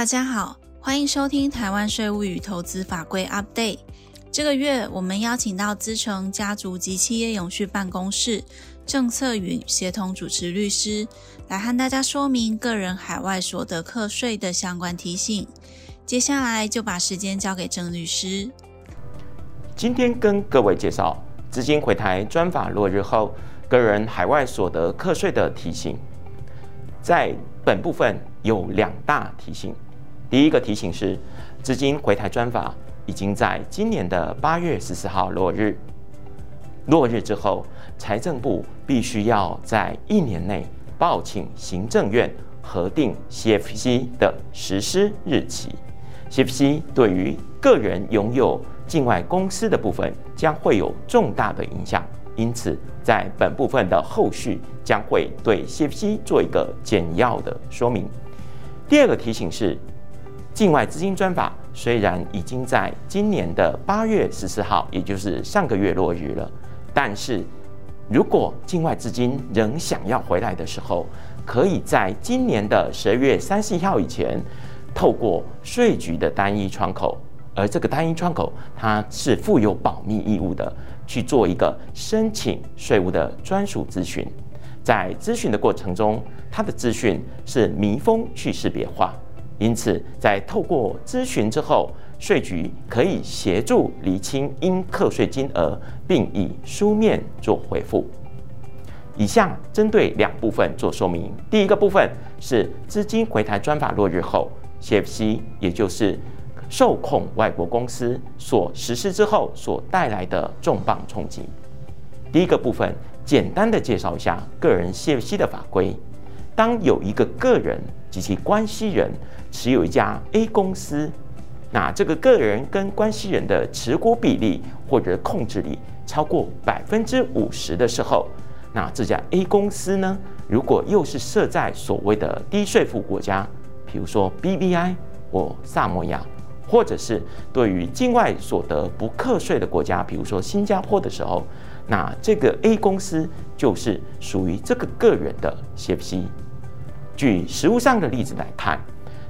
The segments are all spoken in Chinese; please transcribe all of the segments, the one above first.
大家好，欢迎收听台湾税务与投资法规 Update。这个月我们邀请到资诚家族及企业永续办公室郑策允协同主持律师，来和大家说明个人海外所得课税的相关提醒。接下来就把时间交给郑律师。今天跟各位介绍资金回台专法落日后，个人海外所得课税的提醒。在本部分有两大提醒。第一个提醒是，资金回台专法已经在今年的八月十四号落日。落日之后，财政部必须要在一年内报请行政院核定 CFC 的实施日期。CFC 对于个人拥有境外公司的部分将会有重大的影响，因此在本部分的后续将会对 CFC 做一个简要的说明。第二个提醒是，境外资金专法虽然已经在今年的八月十四号，也就是上个月落日了，但是如果境外资金仍想要回来的时候，可以在今年的十二月三十一号以前。透过税局的单一窗口，而这个单一窗口它是负有保密义务的，去做一个申请税务的专属咨询。在咨询的过程中，它的资讯是密封去识别化，因此在透过咨询之后，税局可以协助厘清应课税金额，并以书面做回复。以下针对两部分做说明。第一个部分是资金回台专法落日后。CFC 也就是受控外国公司所实施之后所带来的重磅冲击。第一个部分，简单的介绍一下个人 CFC 的法规。当有一个个人及其关系人持有一家 A 公司，那这个个人跟关系人的持股比例或者控制力超过百分之五十的时候，那这家 A 公司呢，如果又是设在所谓的低税负国家。比如说 BVI 或萨摩亚，或者是对于境外所得不课税的国家，比如说新加坡的时候，那这个 A 公司就是属于这个个人的 CFC。举实务上的例子来看，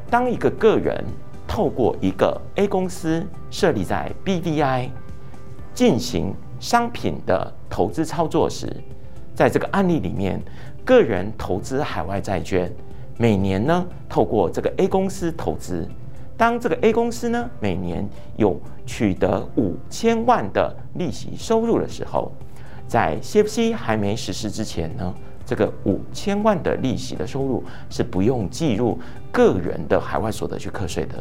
当一个个人透过一个 A 公司设立在 BVI 进行商品的投资操作时，在这个案例里面，个人投资海外债券。每年呢，透过这个 A 公司投资，当这个 A 公司呢每年有取得五千万的利息收入的时候，在 CFC 还没实施之前呢，这个五千万的利息的收入是不用计入个人的海外所得去课税的。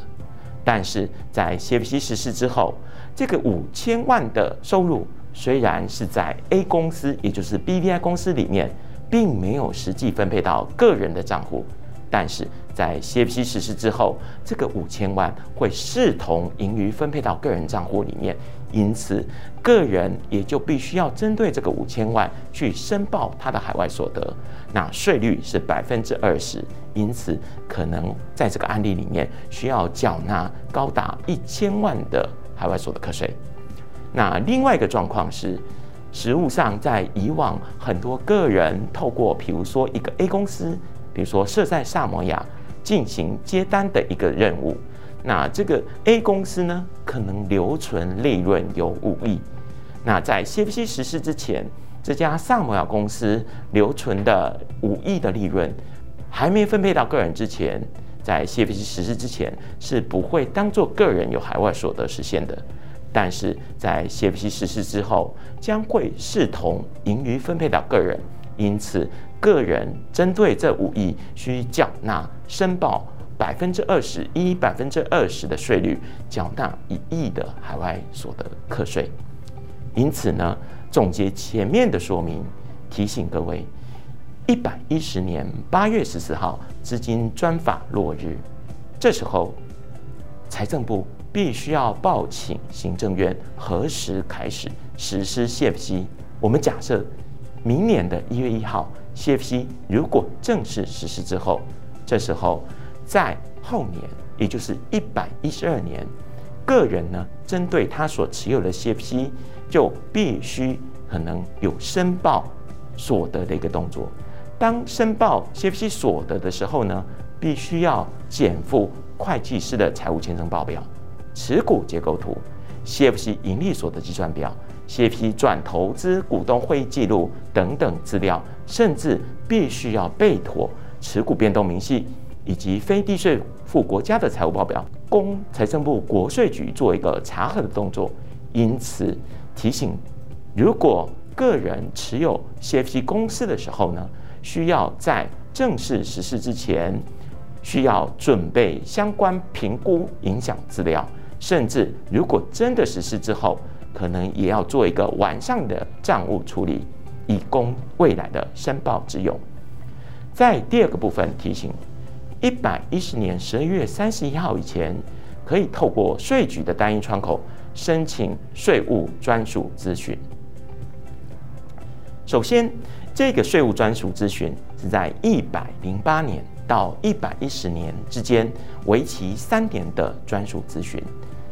但是在 CFC 实施之后，这个五千万的收入虽然是在 A 公司，也就是 BVI 公司里面，并没有实际分配到个人的账户。但是在 CFC 实施之后，这个五千万会视同盈余分配到个人账户里面，因此个人也就必须要针对这个五千万去申报他的海外所得，那税率是百分之二十，因此可能在这个案例里面需要缴纳高达一千万的海外所得课税。那另外一个状况是，实务上在以往很多个人透过，比如说一个 A 公司。比如说设在萨摩亚进行接单的一个任务，那这个 A 公司呢，可能留存利润有五亿。那在 CFC 实施之前，这家萨摩亚公司留存的五亿的利润还没分配到个人之前，在 CFC 实施之前是不会当做个人有海外所得实现的。但是在 CFC 实施之后，将会视同盈余分配到个人，因此。个人针对这五亿需缴纳申报百分之二十一百分之二十的税率，缴纳一亿的海外所得课税。因此呢，总结前面的说明，提醒各位：一百一十年八月十四号资金专法落日，这时候财政部必须要报请行政院何时开始实施 CFC。我们假设明年的一月一号。CFC 如果正式实施之后，这时候在后年，也就是一百一十二年，个人呢针对他所持有的 CFC 就必须可能有申报所得的一个动作。当申报 CFC 所得的时候呢，必须要减负会计师的财务签证报表、持股结构图、CFC 盈利所得计算表、CFC 转投资股东会议记录等等资料，甚至必须要备妥持股变动明细以及非地税负国家的财务报表，供财政部国税局做一个查核的动作。因此提醒，如果个人持有 CFC 公司的时候呢，需要在正式实施之前，需要准备相关评估影响资料，甚至如果真的实施之后，可能也要做一个完善的账务处理，以供未来的申报之用。在第二个部分提醒，一百一十年十二月三十一号以前，可以透过税局的单一窗口申请税务专属咨询。首先，这个税务专属咨询是在一百零八年到一百一十年之间，为期三年的专属咨询。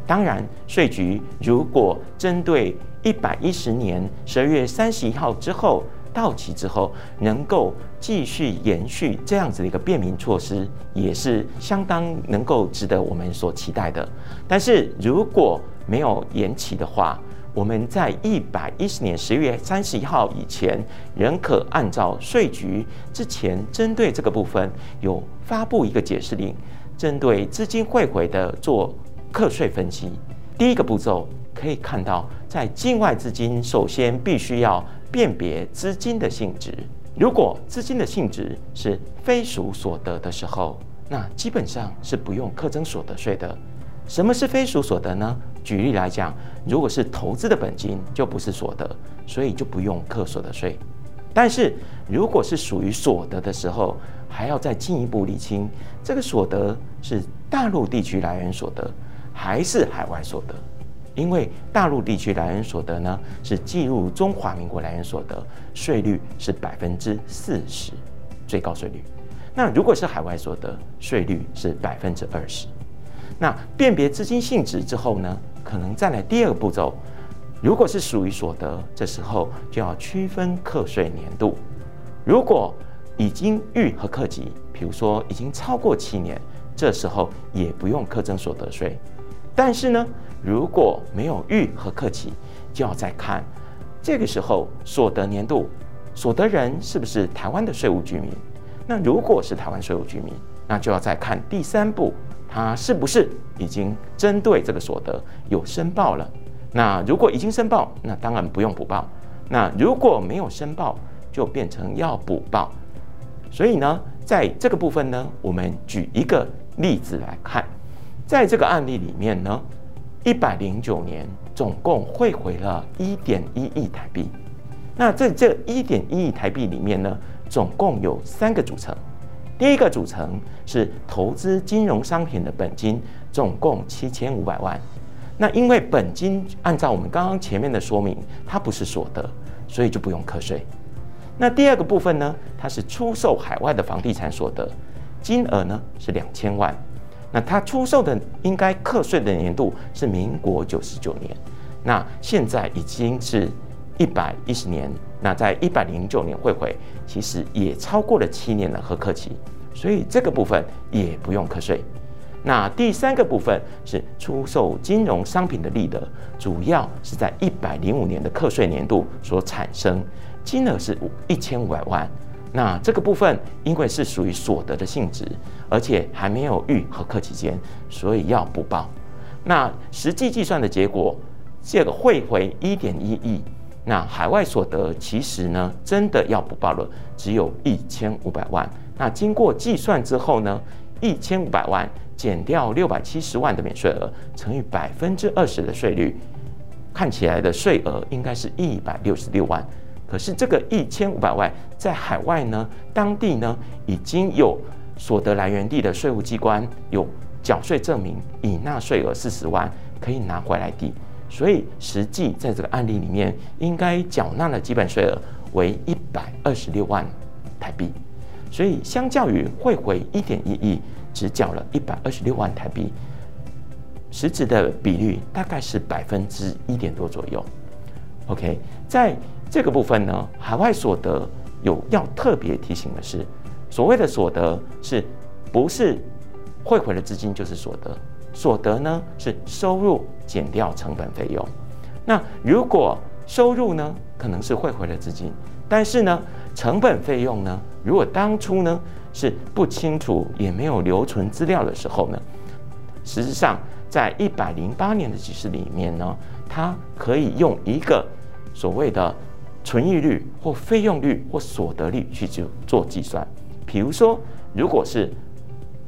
当然，税局如果针对一百一十年十二月三十一号之后到期之后，能够继续延续这样子的一个便民措施，也是相当能够值得我们所期待的。但是如果没有延期的话，我们在一百一十年十月三十一号以前，仍可按照税局之前针对这个部分有发布一个解释令，针对资金汇回的做。课税分析，第一个步骤可以看到，在境外资金首先必须要辨别资金的性质。如果资金的性质是非属所得的时候，那基本上是不用课征所得税的。什么是非属所得呢？举例来讲，如果是投资的本金，就不是所得，所以就不用课所得税。但是如果是属于所得的时候，还要再进一步厘清，这个所得是大陆地区来源所得。还是海外所得，因为大陆地区来源所得呢，是计入中华民国来源所得，税率是百分之四十，最高税率。那如果是海外所得，税率是百分之二十。那辨别资金性质之后呢，可能再来第二个步骤，如果是属于所得，这时候就要区分课税年度。如果已经预核课期，比如说已经超过七年，这时候也不用课征所得税。但是呢，如果没有逾核课期，就要再看这个时候所得年度，所得人是不是台湾的税务居民？那如果是台湾税务居民，那就要再看第三步，他是不是已经针对这个所得有申报了？那如果已经申报，那当然不用补报；那如果没有申报，就变成要补报。所以呢，在这个部分呢，我们举一个例子来看。在这个案例里面呢，一百零九年总共汇回了一点一亿台币。那在这一点一亿台币里面呢，总共有三个组成。第一个组成是投资金融商品的本金，总共七千五百万。那因为本金按照我们刚刚前面的说明，它不是所得，所以就不用课税。那第二个部分呢，它是出售海外的房地产所得，金额呢是两千万。那它出售的应该课税的年度是民国九十九年，那现在已经是一百一十年，那在一百零九年会回，其实也超过了七年的核课期，所以这个部分也不用课税。那第三个部分是出售金融商品的利得，主要是在一百零五年的课税年度所产生，金额是一千五百万。那这个部分因为是属于所得的性质，而且还没有预和课期间，所以要补报。那实际计算的结果，这个汇回一点一亿，那海外所得其实呢，真的要补报了，只有一千五百万。那经过计算之后呢，一千五百万减掉六百七十万的免税额，乘以百分之二十的税率，看起来的税额应该是一百六十六万。可是这个一千五百万在海外呢，当地呢已经有所得来源地的税务机关有缴税证明，已纳税额四十万，可以拿回来抵。所以实际在这个案例里面，应该缴纳的基本税额为一百二十六万台币。所以相较于汇回一点一亿，只缴了一百二十六万台币，实质的比率大概是百分之一点多左右。OK，在这个部分呢，海外所得有要特别提醒的是，所谓的所得是不是汇回的资金就是所得，所得呢是收入减掉成本费用。那如果收入呢可能是汇回的资金，但是呢成本费用呢，如果当初呢是不清楚也没有留存资料的时候呢，实际上在一百零八年的记事里面呢，它可以用一个所谓的存益率或费用率或所得率去做做计算。比如说，如果是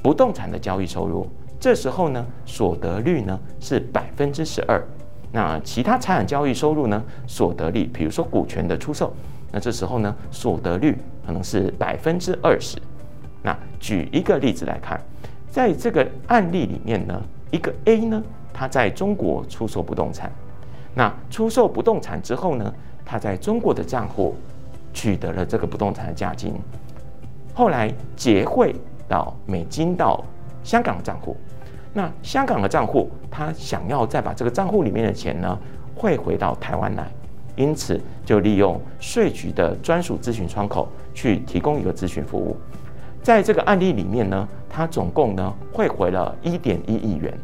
不动产的交易收入，这时候呢，所得率呢是百分之十二。那其他财产交易收入呢，所得率，比如说股权的出售，那这时候呢，所得率可能是百分之二十。那举一个例子来看，在这个案例里面呢，一个 A 呢，他在中国出售不动产，那出售不动产之后呢，他在中国的账户取得了这个不动产的价金，后来结汇。到美金到香港的账户，那香港的账户，他想要再把这个账户里面的钱呢汇回到台湾来，因此就利用税局的专属咨询窗口去提供一个咨询服务。在这个案例里面呢，他总共呢汇回了一点一亿元。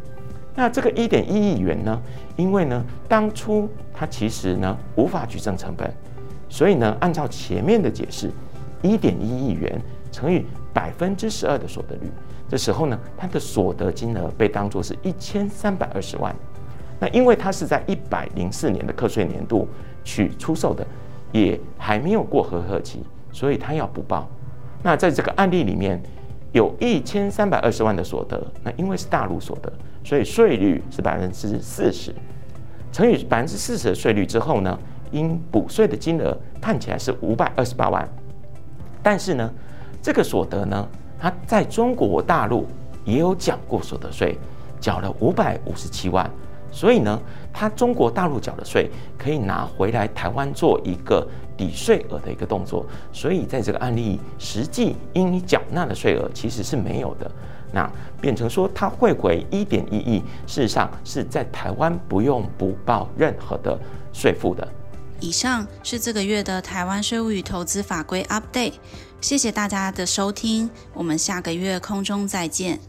那这个一点一亿元呢，因为呢当初他其实呢无法举证成本，所以呢按照前面的解释，一点一亿元乘以百分之十二的所得率，这时候呢，他的所得金额被当作是一千三百二十万。那因为它是在一百零四年的课税年度去出售的，也还没有过核课期，所以他要补报。那在这个案例里面，有一千三百二十万的所得，那因为是大陆所得，所以税率是百分之四十，乘以百分之四十的税率之后呢，应补税的金额看起来是五百二十八万，但是呢。这个所得呢，他在中国大陆也有缴过所得税，缴了五百五十七万，所以呢，他中国大陆缴的税可以拿回来台湾做一个抵税额的一个动作，所以在这个案例，实际应缴纳的税额其实是没有的，那变成说他汇回一点一亿，事实上是在台湾不用补报任何的税负的。以上是这个月的台湾税务与投资法规 Update。谢谢大家的收听，我们下个月空中再见。